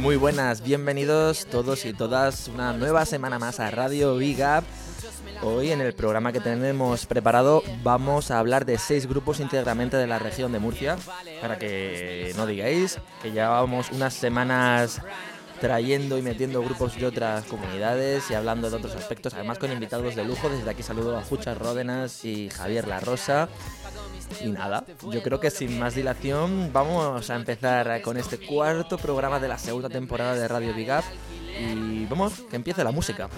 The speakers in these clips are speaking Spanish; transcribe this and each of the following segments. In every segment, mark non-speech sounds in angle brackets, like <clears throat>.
Muy buenas, bienvenidos todos y todas una nueva semana más a Radio Big. Hoy en el programa que tenemos preparado vamos a hablar de seis grupos íntegramente de la región de Murcia, para que no digáis que llevamos unas semanas trayendo y metiendo grupos de otras comunidades y hablando de otros aspectos, además con invitados de lujo. Desde aquí saludo a Juchas Ródenas y Javier La Rosa. Y nada, yo creo que sin más dilación vamos a empezar con este cuarto programa de la segunda temporada de Radio Big Up y vamos, que empiece la música.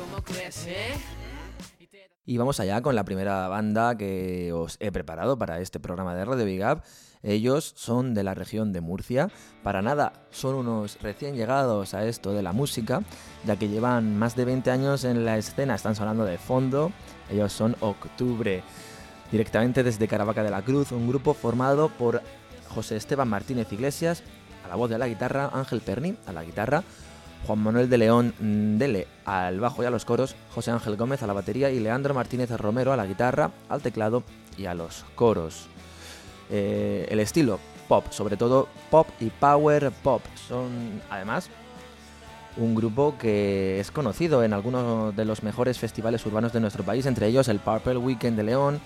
Y vamos allá con la primera banda que os he preparado para este programa de Radio Big Up. Ellos son de la región de Murcia. Para nada, son unos recién llegados a esto de la música, ya que llevan más de 20 años en la escena. Están sonando de fondo. Ellos son Octubre. Directamente desde Caravaca de la Cruz, un grupo formado por José Esteban Martínez Iglesias, a la voz de la guitarra, Ángel Perni a la guitarra, Juan Manuel de León Dele al bajo y a los coros, José Ángel Gómez a la batería y Leandro Martínez Romero a la guitarra, al teclado y a los coros. Eh, el estilo pop, sobre todo pop y power pop, son además un grupo que es conocido en algunos de los mejores festivales urbanos de nuestro país, entre ellos el Purple Weekend de León,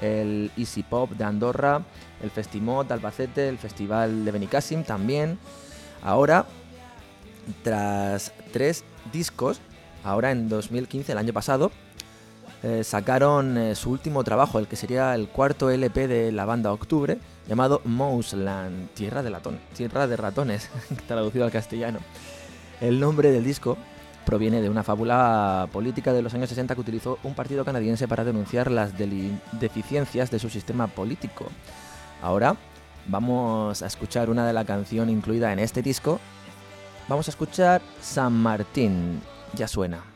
el Easy Pop de Andorra, el Festimod de Albacete, el Festival de Benicassim también. Ahora tras tres discos, ahora en 2015, el año pasado, eh, sacaron eh, su último trabajo, el que sería el cuarto LP de la banda Octubre, llamado Mouseland, Tierra de, Tierra de Ratones, <laughs> traducido al castellano. El nombre del disco proviene de una fábula política de los años 60 que utilizó un partido canadiense para denunciar las deficiencias de su sistema político. Ahora vamos a escuchar una de la canción incluida en este disco Vamos a escuchar San Martín. Ya suena.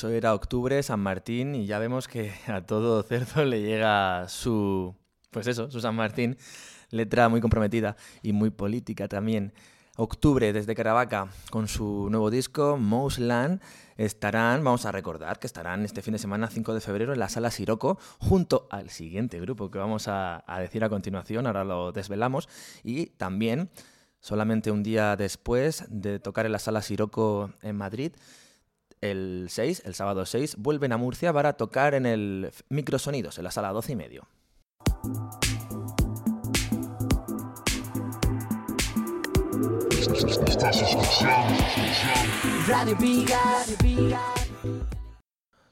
Bueno, eso era octubre, San Martín, y ya vemos que a todo cerdo le llega su, pues eso, su San Martín, letra muy comprometida y muy política también. Octubre desde Caravaca con su nuevo disco, Land, estarán, vamos a recordar que estarán este fin de semana 5 de febrero en la sala Siroco junto al siguiente grupo que vamos a, a decir a continuación, ahora lo desvelamos, y también solamente un día después de tocar en la sala Siroco en Madrid, el 6, el sábado 6, vuelven a Murcia para tocar en el Microsonidos, en la sala 12 y medio.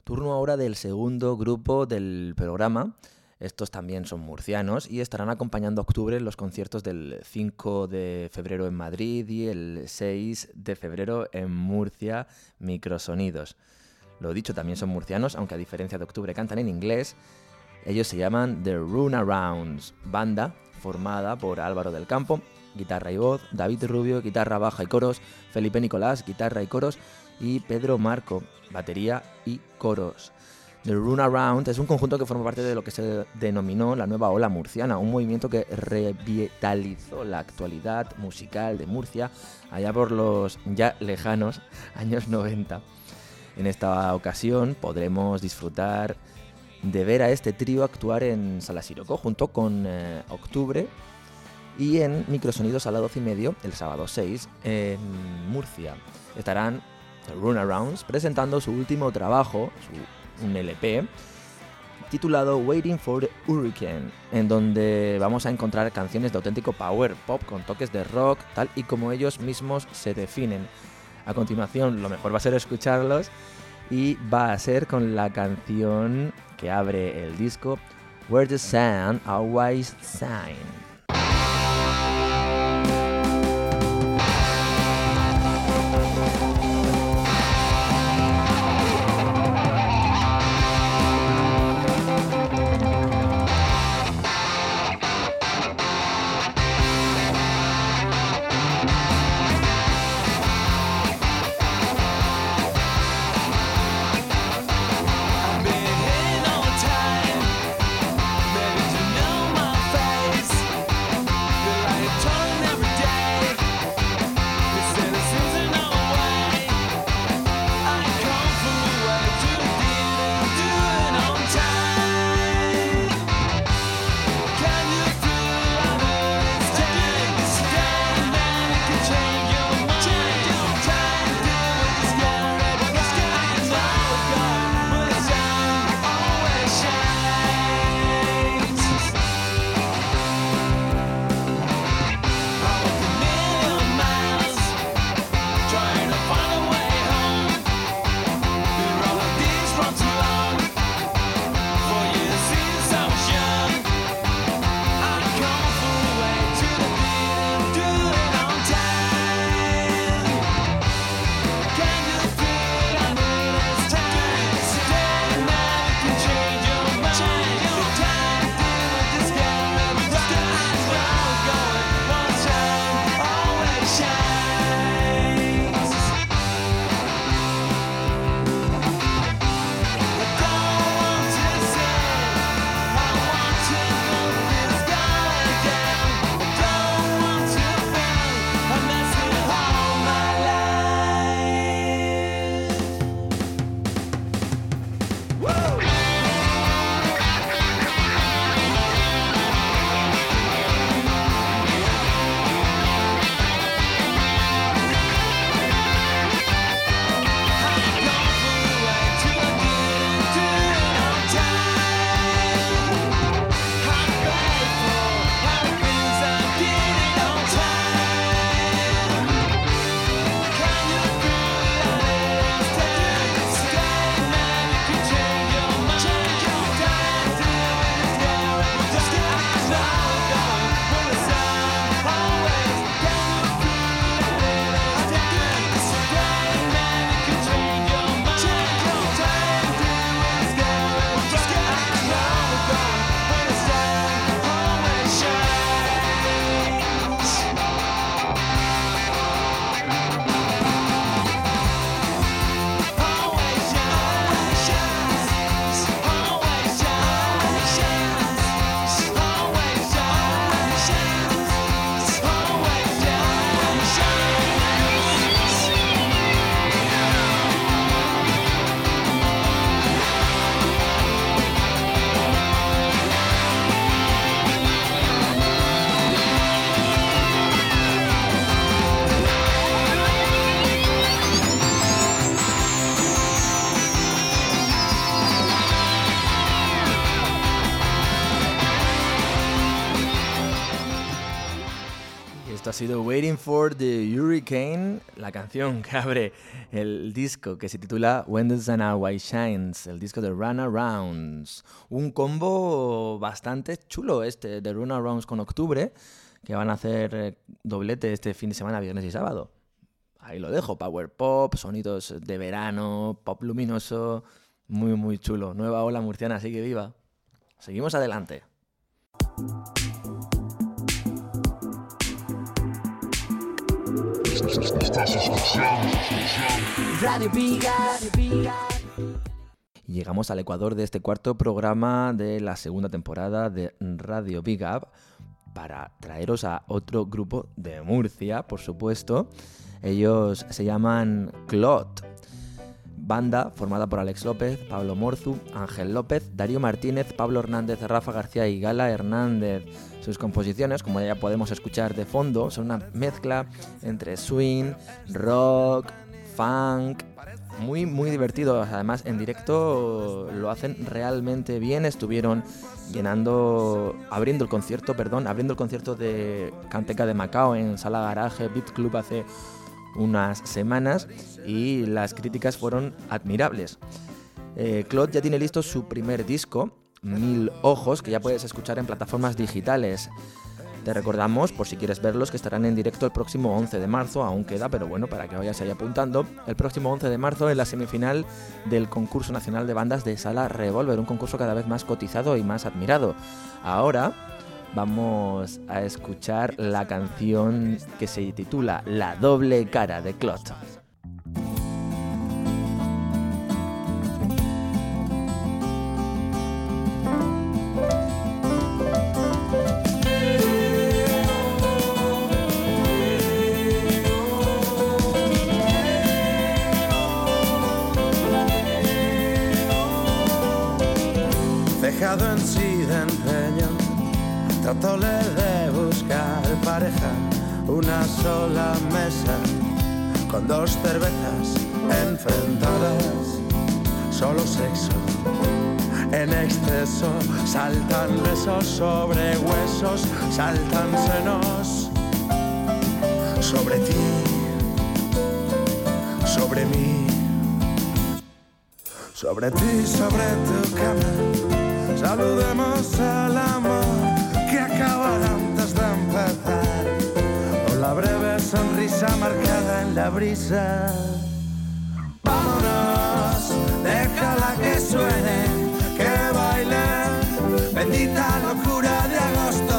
Turno ahora del segundo grupo del programa, estos también son murcianos y estarán acompañando a Octubre en los conciertos del 5 de febrero en Madrid y el 6 de febrero en Murcia, Microsonidos. Lo dicho, también son murcianos, aunque a diferencia de Octubre cantan en inglés. Ellos se llaman The Runarounds, banda formada por Álvaro del Campo, guitarra y voz, David Rubio, guitarra baja y coros, Felipe Nicolás, guitarra y coros, y Pedro Marco, batería y coros. The Run Around es un conjunto que forma parte de lo que se denominó la nueva ola murciana, un movimiento que revitalizó la actualidad musical de Murcia allá por los ya lejanos <laughs> años 90. En esta ocasión podremos disfrutar de ver a este trío actuar en Sala Siroco junto con eh, Octubre y en Microsonidos a las 12 y medio el sábado 6 en Murcia. Estarán The Runarounds presentando su último trabajo, su un LP titulado Waiting for the Hurricane, en donde vamos a encontrar canciones de auténtico power pop con toques de rock, tal y como ellos mismos se definen. A continuación, lo mejor va a ser escucharlos y va a ser con la canción que abre el disco Where the Sun Always Shine. Esto ha sido Waiting for the Hurricane, la canción que abre el disco que se titula When the Sun White Shines, el disco de Runarounds. Un combo bastante chulo este de Runarounds con Octubre, que van a hacer eh, doblete este fin de semana, viernes y sábado. Ahí lo dejo, power pop, sonidos de verano, pop luminoso, muy muy chulo. Nueva ola murciana, así que viva. Seguimos adelante. Llegamos al ecuador de este cuarto programa de la segunda temporada de Radio Big Up para traeros a otro grupo de Murcia, por supuesto. Ellos se llaman Clot. Banda formada por Alex López, Pablo Morzu, Ángel López, Darío Martínez, Pablo Hernández, Rafa García y Gala Hernández. Sus composiciones, como ya podemos escuchar de fondo, son una mezcla entre swing, rock, funk, muy muy divertido. Además, en directo lo hacen realmente bien. Estuvieron llenando, abriendo el concierto, perdón, abriendo el concierto de Canteca de Macao en Sala Garaje Beat Club hace unas semanas y las críticas fueron admirables. Eh, Claude ya tiene listo su primer disco, Mil Ojos, que ya puedes escuchar en plataformas digitales. Te recordamos, por si quieres verlos, que estarán en directo el próximo 11 de marzo, aún queda, pero bueno, para que vayas ahí apuntando, el próximo 11 de marzo en la semifinal del concurso nacional de bandas de Sala Revolver, un concurso cada vez más cotizado y más admirado. Ahora vamos a escuchar la canción que se titula La doble cara de Clot. Con dos cervezas enfrentadas, solo sexo. En exceso saltan besos sobre huesos, saltan senos sobre ti, sobre mí, sobre ti, sobre tu cama. Saludemos al amor sonrisa marcada en la brisa. Vámonos, déjala que suene, que baile, bendita locura de agosto,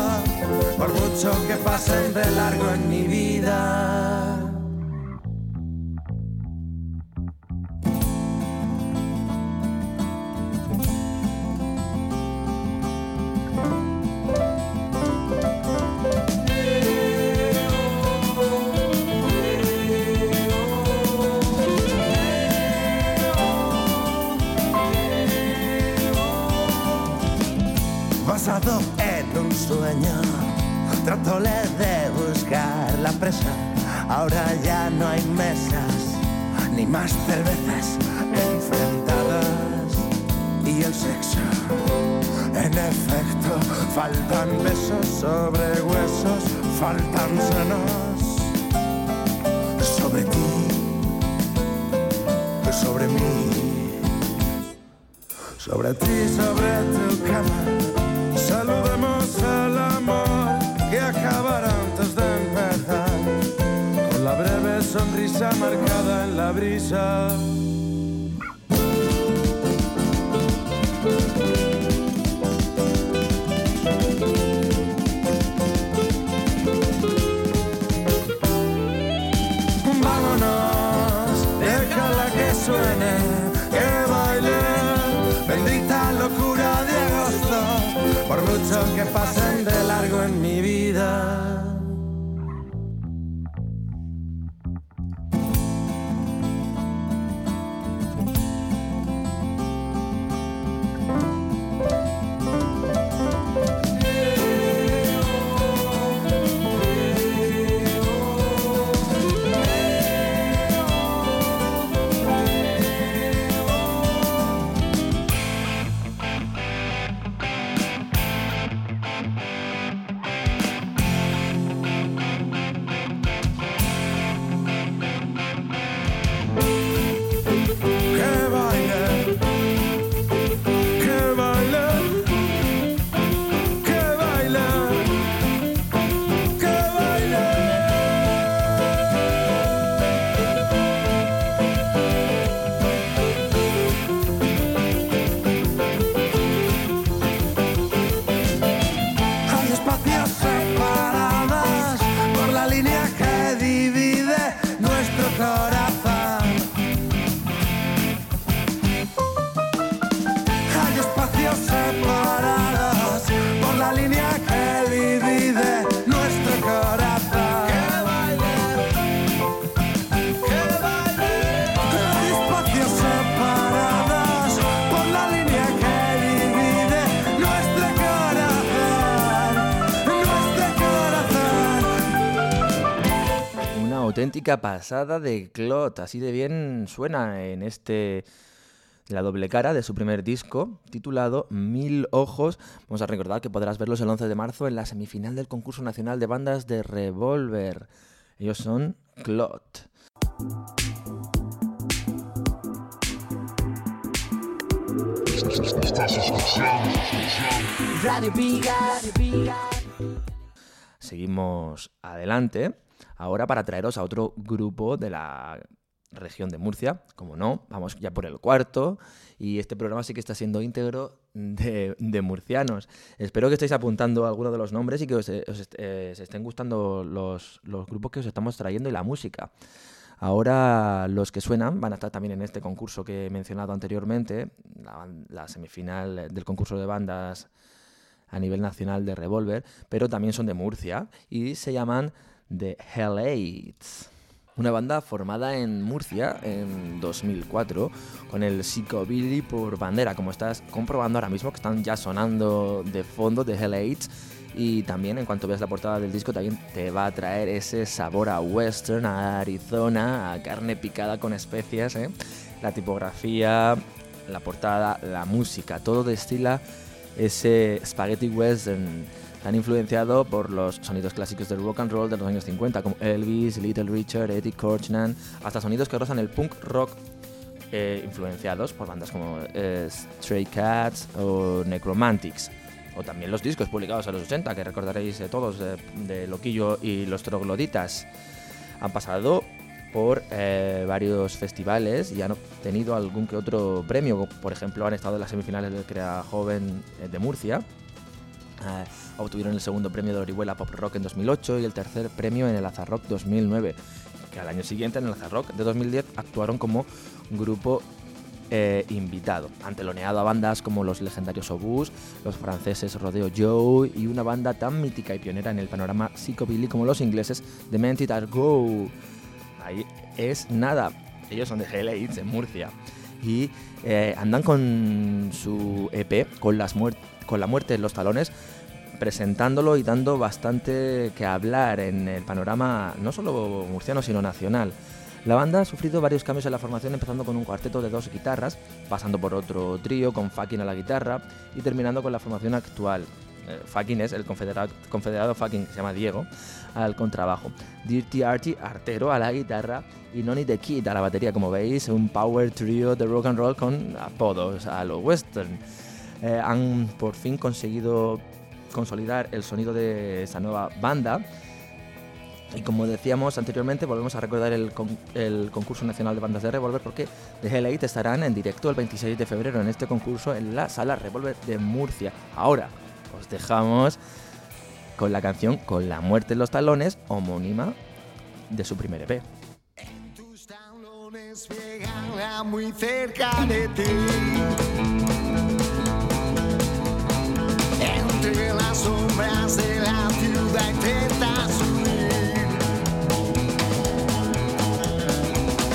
por mucho que pasen de largo en mi vida. Ahora ya no hay mesas ni más cervezas enfrentadas y el sexo. En efecto, faltan besos sobre huesos, faltan senos sobre ti, sobre mí, sobre ti, sobre tu cama. Saludemos al amor que acabará antes de sonrisa marcada en la brisa. Mucho que pasen de auténtica pasada de Clot. Así de bien suena en este la doble cara de su primer disco, titulado Mil Ojos. Vamos a recordar que podrás verlos el 11 de marzo en la semifinal del concurso nacional de bandas de Revolver. Ellos son Clot. Seguimos adelante ahora para traeros a otro grupo de la región de Murcia, como no, vamos ya por el cuarto y este programa sí que está siendo íntegro de, murcianos. Espero que estéis apuntando algunos de los nombres y que os, eh, estén gustando los, grupos que os estamos trayendo y la música. Ahora los que suenan van a estar también en este concurso que he mencionado anteriormente, la, semifinal del concurso de bandas a nivel nacional de Revolver, pero también son de Murcia y se llaman The Hell Aids. Una banda formada en Murcia en 2004 con el Psychobilly por bandera, como estás comprobando ahora mismo que están ya sonando de fondo de Hell Aids. Y también en cuanto veas la portada del disco también te va a traer ese sabor a western, a Arizona, a carne picada con especias, ¿eh? la tipografía, la portada, la música, todo destila ese spaghetti western han influenciado por los sonidos clásicos del rock and roll de los años 50, como Elvis, Little Richard, Eddie Korchman, hasta sonidos que rozan el punk rock eh, influenciados por bandas como eh, Stray Cats o Necromantics. O también los discos publicados en los 80, que recordaréis todos de, Loquillo y los Trogloditas. Han pasado por eh, varios festivales y han obtenido algún que otro premio. Por ejemplo, han estado en las semifinales del Crea Joven de Murcia Ah, obtuvieron el segundo premio de Orihuela Pop Rock en 2008 y el tercer premio en el Azarrock 2009, que al año siguiente en el Azarrock de 2010 actuaron como grupo eh, invitado, anteloneado a bandas como los legendarios Obús, los franceses Rodeo Joe y una banda tan mítica y pionera en el panorama psicobilly como los ingleses The Are Go. Ahí es nada, ellos son de Hell en Murcia y eh, andan con su EP, con las muertes con la muerte en los talones, presentándolo y dando bastante que hablar en el panorama no solo murciano, sino nacional. La banda ha sufrido varios cambios en la formación, empezando con un cuarteto de dos guitarras, pasando por otro trío con Fucking a la guitarra y terminando con la formación actual. Eh, fucking es el confederado, confederado Fucking, que se llama Diego, al contrabajo. Dirty Artie Artero a la guitarra y Noni the Kid a la batería. Como veis, un power trio de rock and roll con apodos a lo western. Eh, han por fin conseguido consolidar el sonido de esa nueva banda. Y como decíamos anteriormente, volvemos a recordar el, concurso nacional de bandas de Revolver porque The Hell estarán en directo el 26 de febrero en este concurso en la sala Revolver de Murcia. Ahora os dejamos con la canción Con la muerte en los talones, homónima de su primer EP. En tus talones muy cerca de ti. Sombras de la ciudad intenta subir.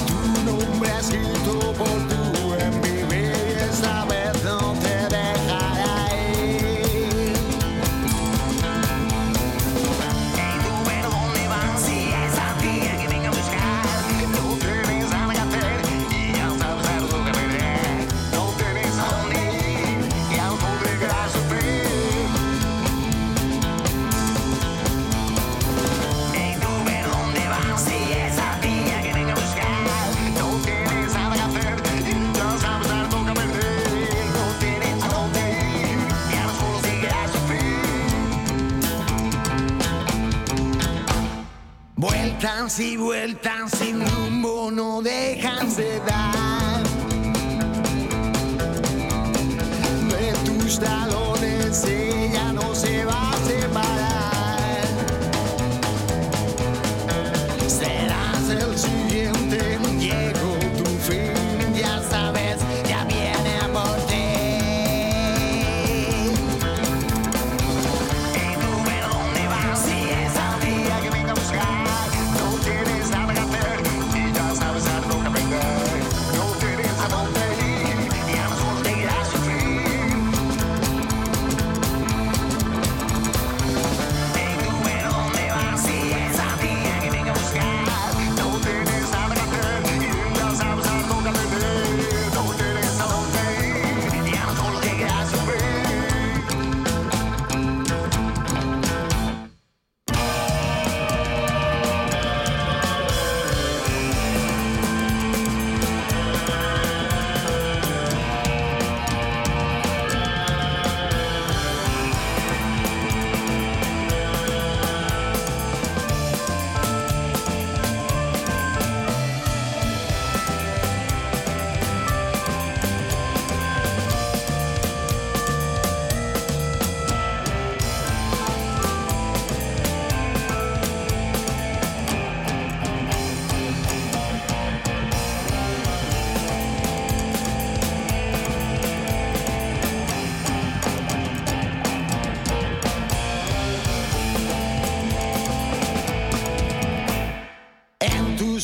Tu nombre escrito por Vueltas y vueltas sin rumbo no dejan de dar.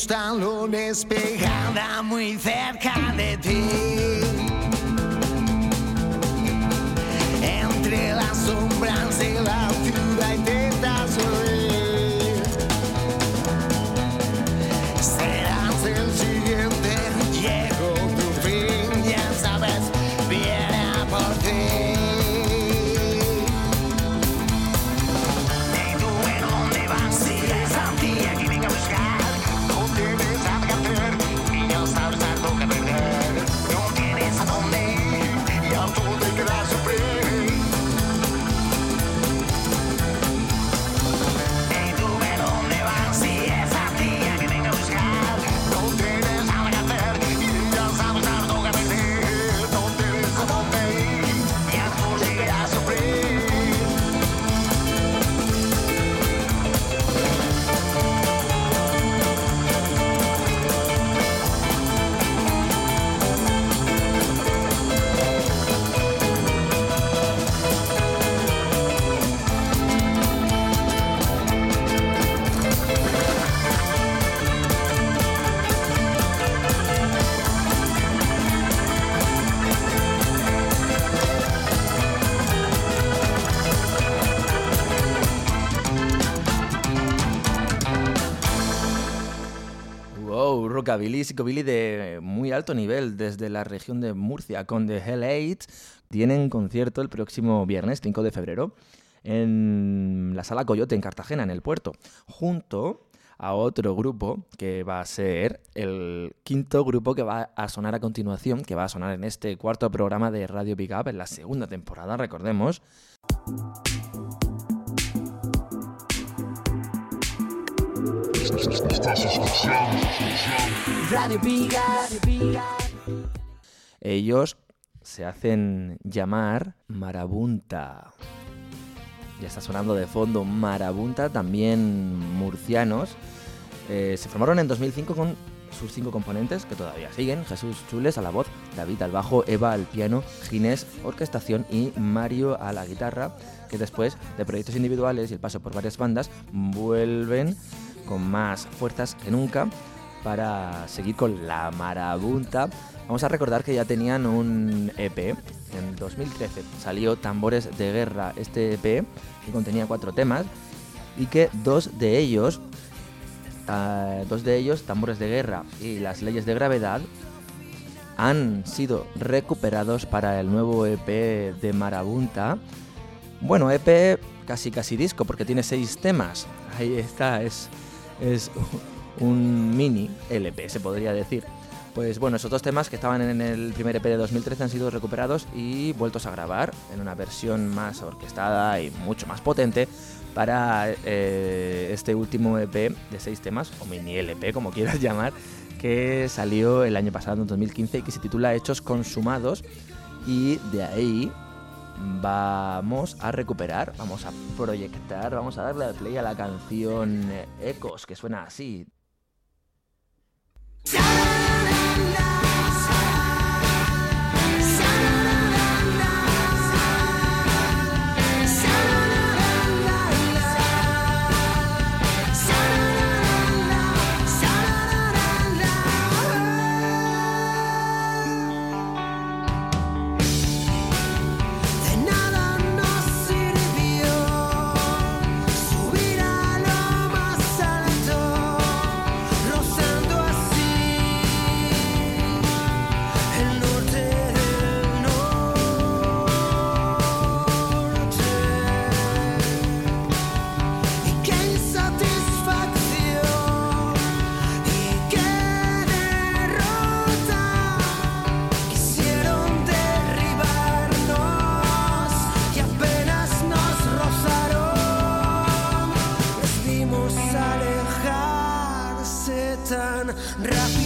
Tus talones pegada muy cerca de ti. Rockabilly, psicobilly de muy alto nivel desde la región de Murcia con The Hell Eight. Tienen concierto el próximo viernes 5 de febrero en la Sala Coyote en Cartagena, en el puerto, junto a otro grupo que va a ser el quinto grupo que va a sonar a continuación, que va a sonar en este cuarto programa de Radio Big Up en la segunda temporada, recordemos. Ellos se hacen llamar Marabunta. Ya está sonando de fondo Marabunta, también murcianos. Eh, se formaron en 2005 con sus cinco componentes, que todavía siguen. Jesús Chules a la voz, David al bajo, Eva al piano, Ginés orquestación y Mario a la guitarra, que después de proyectos individuales y el paso por varias bandas, vuelven con más fuerzas que nunca para seguir con la marabunta. Vamos a recordar que ya tenían un EP. En 2013 salió Tambores de Guerra, este EP, que contenía cuatro temas, y que dos de ellos, ah, dos de ellos, Tambores de Guerra y Las Leyes de Gravedad, han sido recuperados para el nuevo EP de Marabunta. Bueno, EP casi casi disco, porque tiene seis temas. Ahí está, es, es <laughs> un mini LP, se podría decir. Pues bueno, esos dos temas que estaban en el primer EP de 2013 han sido recuperados y vueltos a grabar en una versión más orquestada y mucho más potente para eh, este último EP de seis temas, o mini LP como quieras <laughs> llamar, que salió el año pasado, en 2015, y que se titula Hechos Consumados. Y de ahí vamos a recuperar, vamos a proyectar, vamos a darle play a la canción Ecos, que suena así. rápido.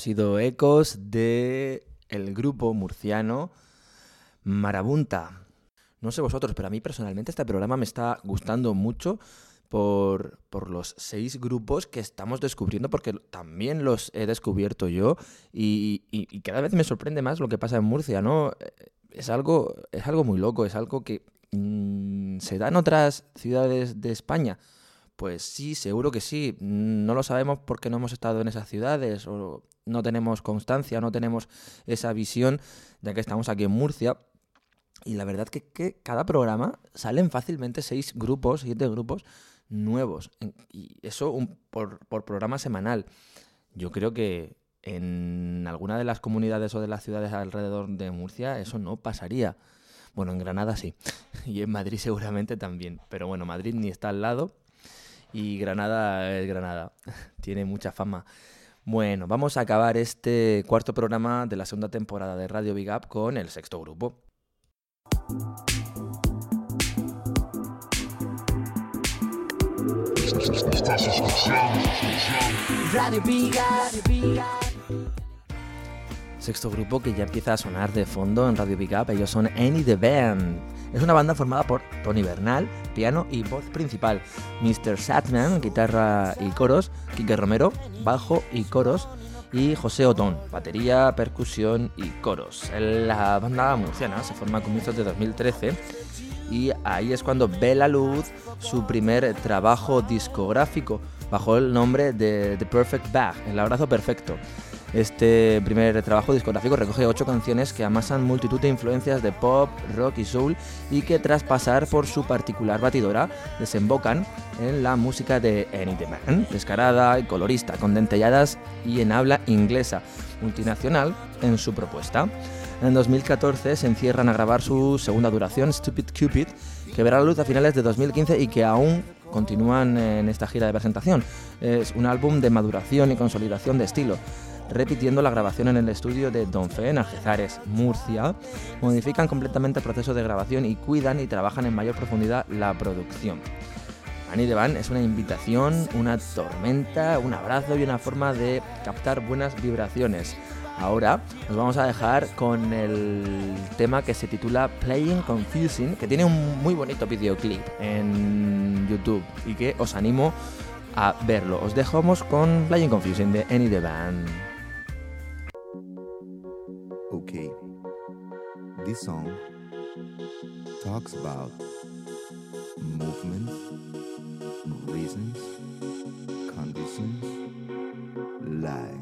Sido ecos de el grupo murciano Marabunta. No sé vosotros, pero a mí personalmente este programa me está gustando mucho por, por los seis grupos que estamos descubriendo, porque también los he descubierto yo y, y- cada vez me sorprende más lo que pasa en Murcia, ¿no? Es algo, es algo muy loco, es algo que mm, se da en otras ciudades de España. Pues sí, seguro que sí. No lo sabemos porque no hemos estado en esas ciudades o no tenemos constancia, no tenemos esa visión, ya que estamos aquí en Murcia. Y la verdad que, que cada programa salen fácilmente seis grupos, siete grupos nuevos. Y eso por, por programa semanal. Yo creo que en alguna de las comunidades o de las ciudades alrededor de Murcia eso no pasaría. Bueno, en Granada sí. <laughs> Y en Madrid seguramente también. Pero bueno, Madrid ni está al lado. Y Granada es Granada. <laughs> Tiene mucha fama. Bueno, vamos a acabar este cuarto programa de la segunda temporada de Radio Big Up con el sexto grupo. Radio Sexto grupo que ya empieza a sonar de fondo en Radio Big Up, ellos son Any the Band. Es una banda formada por Tony Bernal, piano y voz principal, Mr. Satman, guitarra y coros, Quique Romero, bajo y coros, y José Otón, batería, percusión y coros. La banda murciana se forma a comienzos de 2013 y ahí es cuando ve la luz su primer trabajo discográfico bajo el nombre de The Perfect Bag, el abrazo perfecto. Este primer trabajo discográfico recoge ocho canciones que amasan multitud de influencias de pop, rock y soul y que tras pasar por su particular batidora desembocan en la música de Any the Man, descarada y colorista, con dentelladas y en habla inglesa, multinacional en su propuesta. En 2014 se encierran a grabar su segunda duración, Stupid Cupid, que verá la luz a finales de 2015 y que aún continúan en esta gira de presentación. Es un álbum de maduración y consolidación de estilo, repitiendo la grabación en el estudio de Don Fe en Algezares, Murcia. Modifican completamente el proceso de grabación y cuidan y trabajan en mayor profundidad la producción. Annie de Van es una invitación, una tormenta, un abrazo y una forma de captar buenas vibraciones. Ahora nos vamos a dejar con el tema que se titula Playing Confusing, que tiene un muy bonito videoclip en YouTube y que os animo a verlo. Os dejamos con Playing Confusing de Any the Band. Okay. This song talks about movements, reasons, conditions, life.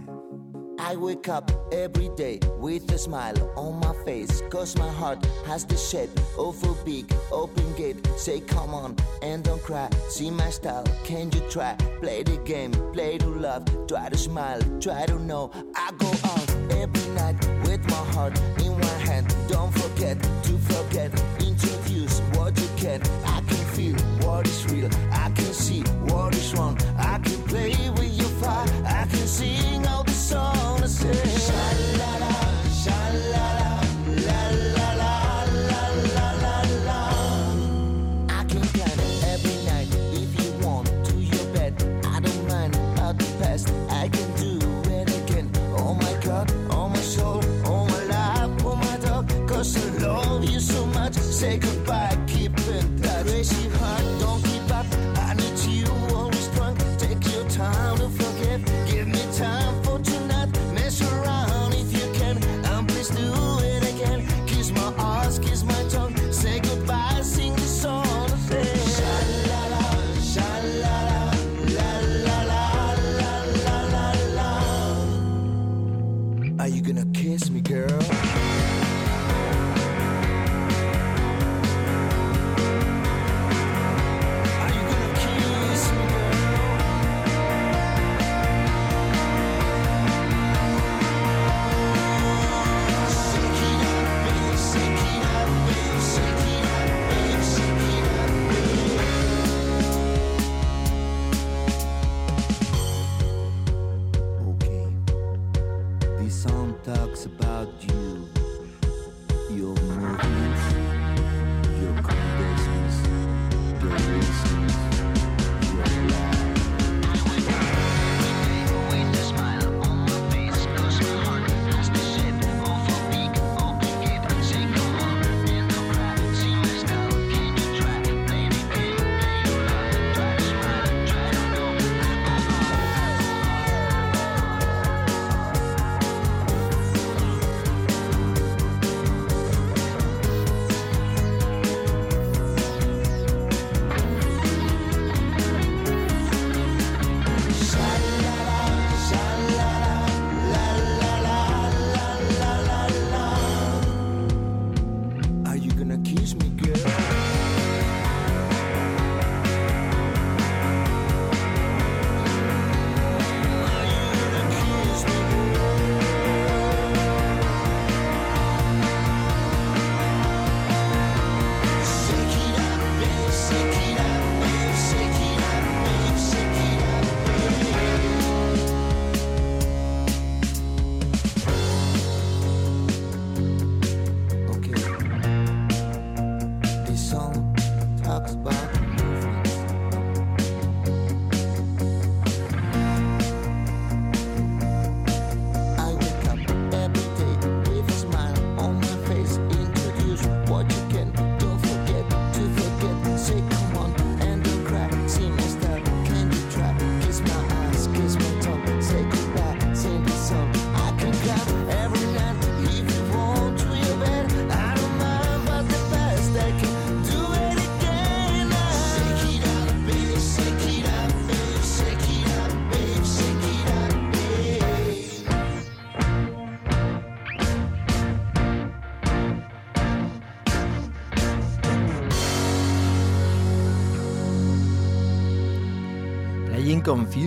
I wake up every day with a smile on my face. Cause my heart has the shape of a big open gate. Say, come on and don't cry. See my style, can you try? Play the game, play to love. Try to smile, try to know. I go out every night with my heart in one hand. Don't forget to forget. Introduce what you can. I can feel what is real. I can see what is wrong. I can play with your fire. I can sing all box, box.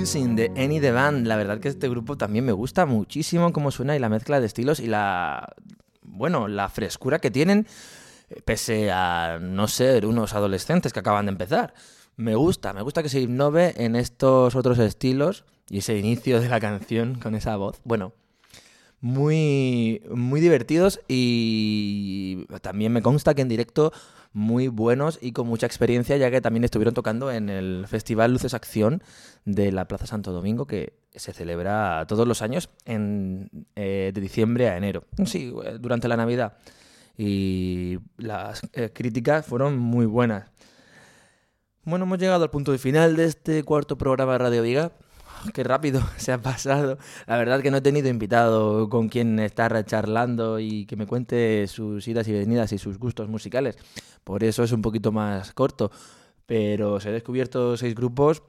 Confusing de Any the Band. La verdad que este grupo también me gusta muchísimo cómo suena y la mezcla de estilos y la. Bueno, la frescura que tienen, eh, pese a no ser unos adolescentes que acaban de empezar. Me gusta, me gusta que se innove en estos otros estilos y ese inicio de la canción con esa voz. Bueno, muy, muy divertidos y también me consta que en directo muy buenos y con mucha experiencia, ya que también estuvieron tocando en el Festival Luces Acción de la Plaza Santo Domingo, que se celebra todos los años eh, de diciembre a enero. Sí, eh, durante la Navidad. Y las eh, críticas fueron muy buenas. Bueno, hemos llegado al punto de final de este cuarto programa de Radio Viga. <laughs> Qué rápido <laughs> se ha pasado. La verdad que no he tenido invitado con quien estar charlando y que me cuente sus idas y venidas y sus gustos musicales. Por eso es un poquito más corto. Pero os he descubierto seis grupos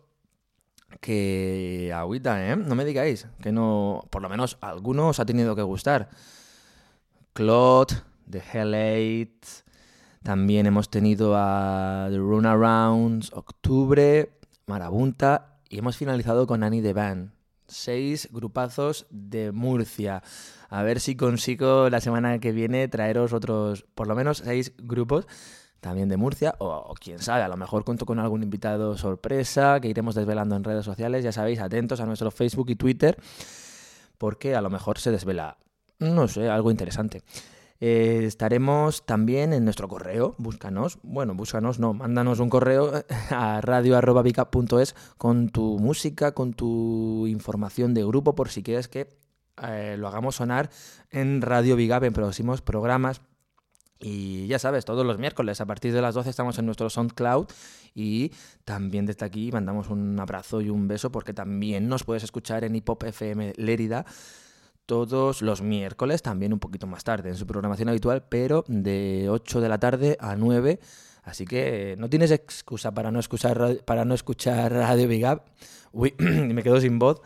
que agüita, ¿eh? No me digáis que no, por lo menos a alguno os ha tenido que gustar. Claude, The Hell Eight, también hemos tenido a The Runarounds, Octubre, Marabunta y hemos finalizado con Annie the Band. Seis grupazos de Murcia. A ver si consigo la semana que viene traeros otros, por lo menos seis grupos también de Murcia, o, o, quién sabe, a lo mejor cuento con algún invitado sorpresa que iremos desvelando en redes sociales, ya sabéis, atentos a nuestro Facebook y Twitter, porque a lo mejor se desvela, no sé, algo interesante. Eh, estaremos también en nuestro correo, búscanos, bueno, búscanos, no, mándanos un correo <laughs> a radio.vica.es con tu música, con tu información de grupo, por si quieres que eh, lo hagamos sonar en Radio Vigap en próximos programas. Y ya sabes, todos los miércoles a partir de las 12 estamos en nuestro SoundCloud y también desde aquí mandamos un abrazo y un beso porque también nos puedes escuchar en Hip Hop FM Lérida todos los miércoles, también un poquito más tarde en su programación habitual, pero de 8 de la tarde a 9. Así que no tienes excusa para no escuchar, para no escuchar Radio Big Up. Uy, <clears throat> me quedo sin voz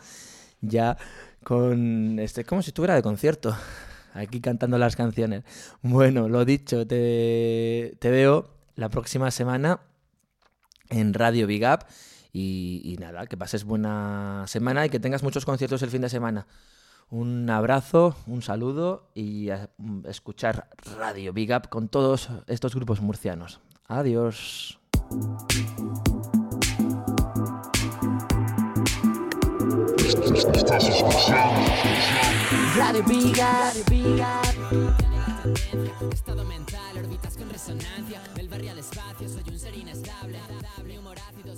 ya con... Este, como si estuviera de concierto <laughs> aquí cantando las canciones. Bueno, lo dicho, te, te veo la próxima semana en Radio Big Up. Y, nada, que pases buena semana y que tengas muchos conciertos el fin de semana. Un abrazo, un saludo y a escuchar Radio Big Up con todos estos grupos murcianos. Adiós. Radio Radio Viga. Estado mental, órbitas con resonancia. Del barrio al espacio, soy un ser inestable. Adaptable, humor ácido